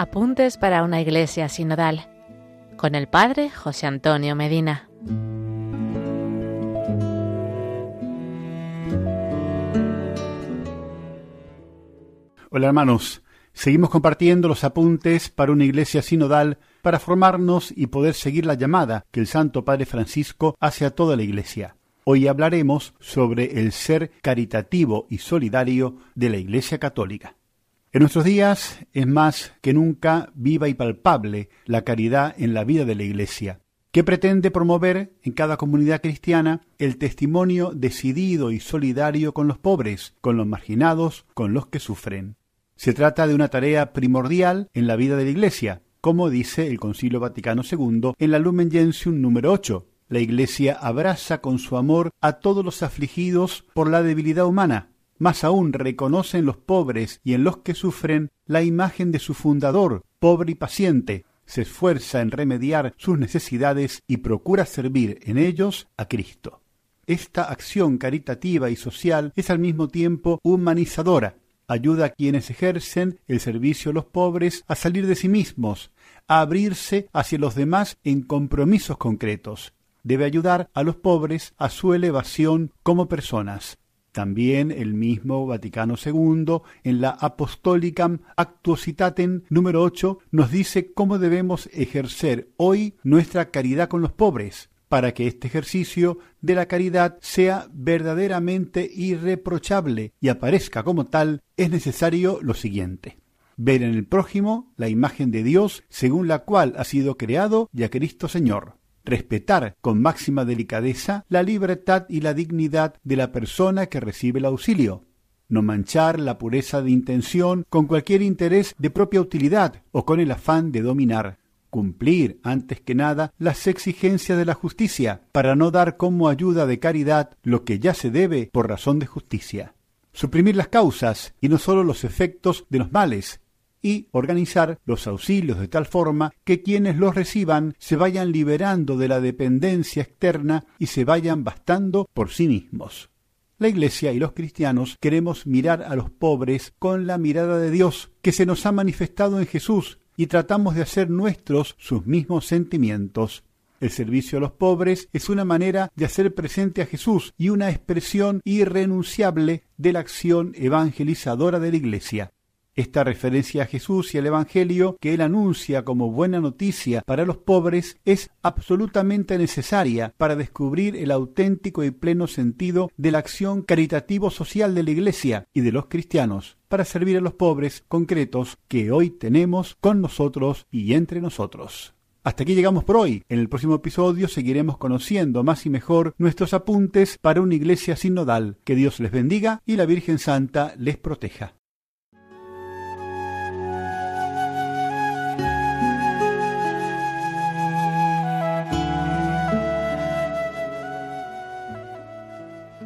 Apuntes para una iglesia sinodal con el Padre José Antonio Medina. Hola hermanos, seguimos compartiendo los apuntes para una iglesia sinodal para formarnos y poder seguir la llamada que el Santo Padre Francisco hace a toda la iglesia. Hoy hablaremos sobre el ser caritativo y solidario de la Iglesia Católica. En nuestros días es más que nunca viva y palpable la caridad en la vida de la Iglesia, que pretende promover en cada comunidad cristiana el testimonio decidido y solidario con los pobres, con los marginados, con los que sufren. Se trata de una tarea primordial en la vida de la Iglesia, como dice el Concilio Vaticano II en la Lumen Gentium número 8. La Iglesia abraza con su amor a todos los afligidos por la debilidad humana, más aún reconoce en los pobres y en los que sufren la imagen de su fundador, pobre y paciente, se esfuerza en remediar sus necesidades y procura servir en ellos a Cristo. Esta acción caritativa y social es al mismo tiempo humanizadora, ayuda a quienes ejercen el servicio a los pobres a salir de sí mismos, a abrirse hacia los demás en compromisos concretos. Debe ayudar a los pobres a su elevación como personas. También el mismo Vaticano II, en la Apostolicam Actuositatem número 8, nos dice cómo debemos ejercer hoy nuestra caridad con los pobres, para que este ejercicio de la caridad sea verdaderamente irreprochable y aparezca como tal, es necesario lo siguiente. Ver en el prójimo la imagen de Dios según la cual ha sido creado y a Cristo Señor respetar con máxima delicadeza la libertad y la dignidad de la persona que recibe el auxilio, no manchar la pureza de intención con cualquier interés de propia utilidad o con el afán de dominar, cumplir, antes que nada, las exigencias de la justicia, para no dar como ayuda de caridad lo que ya se debe por razón de justicia. Suprimir las causas y no sólo los efectos de los males, y organizar los auxilios de tal forma que quienes los reciban se vayan liberando de la dependencia externa y se vayan bastando por sí mismos. La Iglesia y los cristianos queremos mirar a los pobres con la mirada de Dios que se nos ha manifestado en Jesús y tratamos de hacer nuestros sus mismos sentimientos. El servicio a los pobres es una manera de hacer presente a Jesús y una expresión irrenunciable de la acción evangelizadora de la Iglesia. Esta referencia a Jesús y al Evangelio que él anuncia como buena noticia para los pobres es absolutamente necesaria para descubrir el auténtico y pleno sentido de la acción caritativo-social de la Iglesia y de los cristianos para servir a los pobres concretos que hoy tenemos con nosotros y entre nosotros. Hasta aquí llegamos por hoy. En el próximo episodio seguiremos conociendo más y mejor nuestros apuntes para una iglesia sinodal. Que Dios les bendiga y la Virgen Santa les proteja.